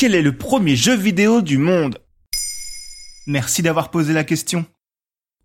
Quel est le premier jeu vidéo du monde? Merci d'avoir posé la question.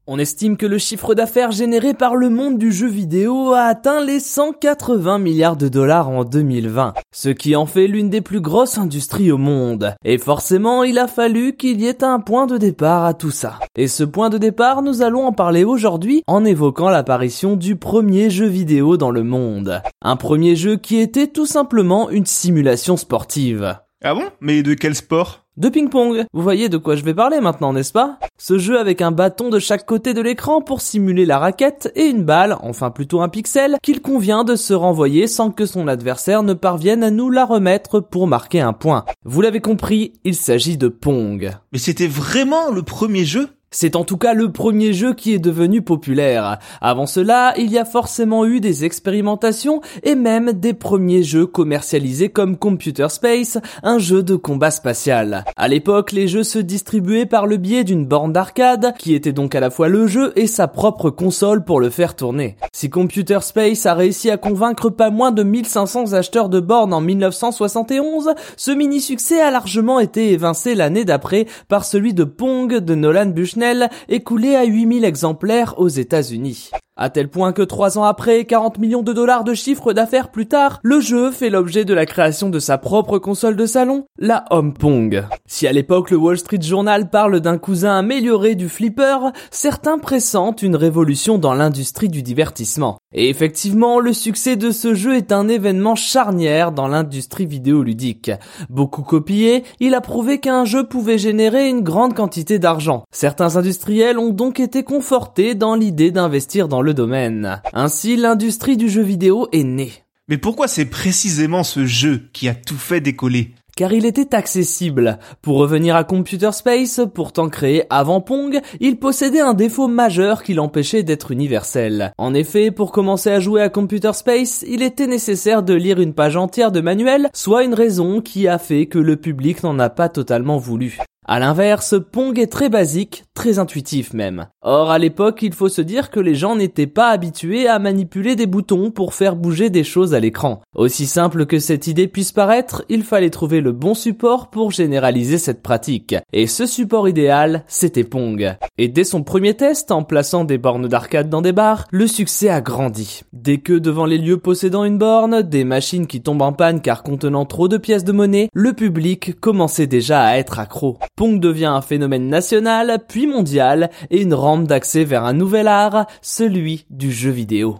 On estime que le chiffre d'affaires généré par le monde du jeu vidéo a atteint les 180 milliards de dollars en 2020, ce qui en fait l'une des plus grosses industries au monde. Et forcément, il a fallu qu'il y ait un point de départ à tout ça. Et ce point de départ, nous allons en parler aujourd'hui en évoquant l'apparition du premier jeu vidéo dans le monde. Un premier jeu qui était tout simplement une simulation sportive. Ah bon? Mais de quel sport? De ping-pong. Vous voyez de quoi je vais parler maintenant, n'est-ce pas? Ce jeu avec un bâton de chaque côté de l'écran pour simuler la raquette et une balle, enfin plutôt un pixel, qu'il convient de se renvoyer sans que son adversaire ne parvienne à nous la remettre pour marquer un point. Vous l'avez compris, il s'agit de Pong. Mais c'était vraiment le premier jeu? C'est en tout cas le premier jeu qui est devenu populaire. Avant cela, il y a forcément eu des expérimentations et même des premiers jeux commercialisés comme Computer Space, un jeu de combat spatial. À l'époque, les jeux se distribuaient par le biais d'une borne d'arcade, qui était donc à la fois le jeu et sa propre console pour le faire tourner. Si Computer Space a réussi à convaincre pas moins de 1500 acheteurs de bornes en 1971, ce mini-succès a largement été évincé l'année d'après par celui de Pong de Nolan Bushnell écoulé à 8000 exemplaires aux États-Unis. À tel point que trois ans après, 40 millions de dollars de chiffre d'affaires plus tard, le jeu fait l'objet de la création de sa propre console de salon, la Home Pong. Si à l'époque le Wall Street Journal parle d'un cousin amélioré du flipper, certains pressentent une révolution dans l'industrie du divertissement. Et effectivement, le succès de ce jeu est un événement charnière dans l'industrie vidéoludique. Beaucoup copié, il a prouvé qu'un jeu pouvait générer une grande quantité d'argent. Certains industriels ont donc été confortés dans l'idée d'investir dans le domaine. Ainsi, l'industrie du jeu vidéo est née. Mais pourquoi c'est précisément ce jeu qui a tout fait décoller? Car il était accessible. Pour revenir à Computer Space, pourtant créé avant Pong, il possédait un défaut majeur qui l'empêchait d'être universel. En effet, pour commencer à jouer à Computer Space, il était nécessaire de lire une page entière de manuel, soit une raison qui a fait que le public n'en a pas totalement voulu. À l'inverse, Pong est très basique, très intuitif même. Or, à l'époque, il faut se dire que les gens n'étaient pas habitués à manipuler des boutons pour faire bouger des choses à l'écran. Aussi simple que cette idée puisse paraître, il fallait trouver le bon support pour généraliser cette pratique. Et ce support idéal, c'était Pong. Et dès son premier test, en plaçant des bornes d'arcade dans des bars, le succès a grandi. Dès que devant les lieux possédant une borne, des machines qui tombent en panne car contenant trop de pièces de monnaie, le public commençait déjà à être accro. Pong devient un phénomène national, puis mondial, et une rampe d'accès vers un nouvel art, celui du jeu vidéo.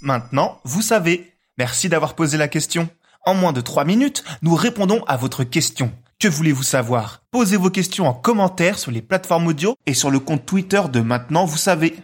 Maintenant, vous savez. Merci d'avoir posé la question. En moins de 3 minutes, nous répondons à votre question. Que voulez-vous savoir? Posez vos questions en commentaire sur les plateformes audio et sur le compte Twitter de Maintenant, vous savez.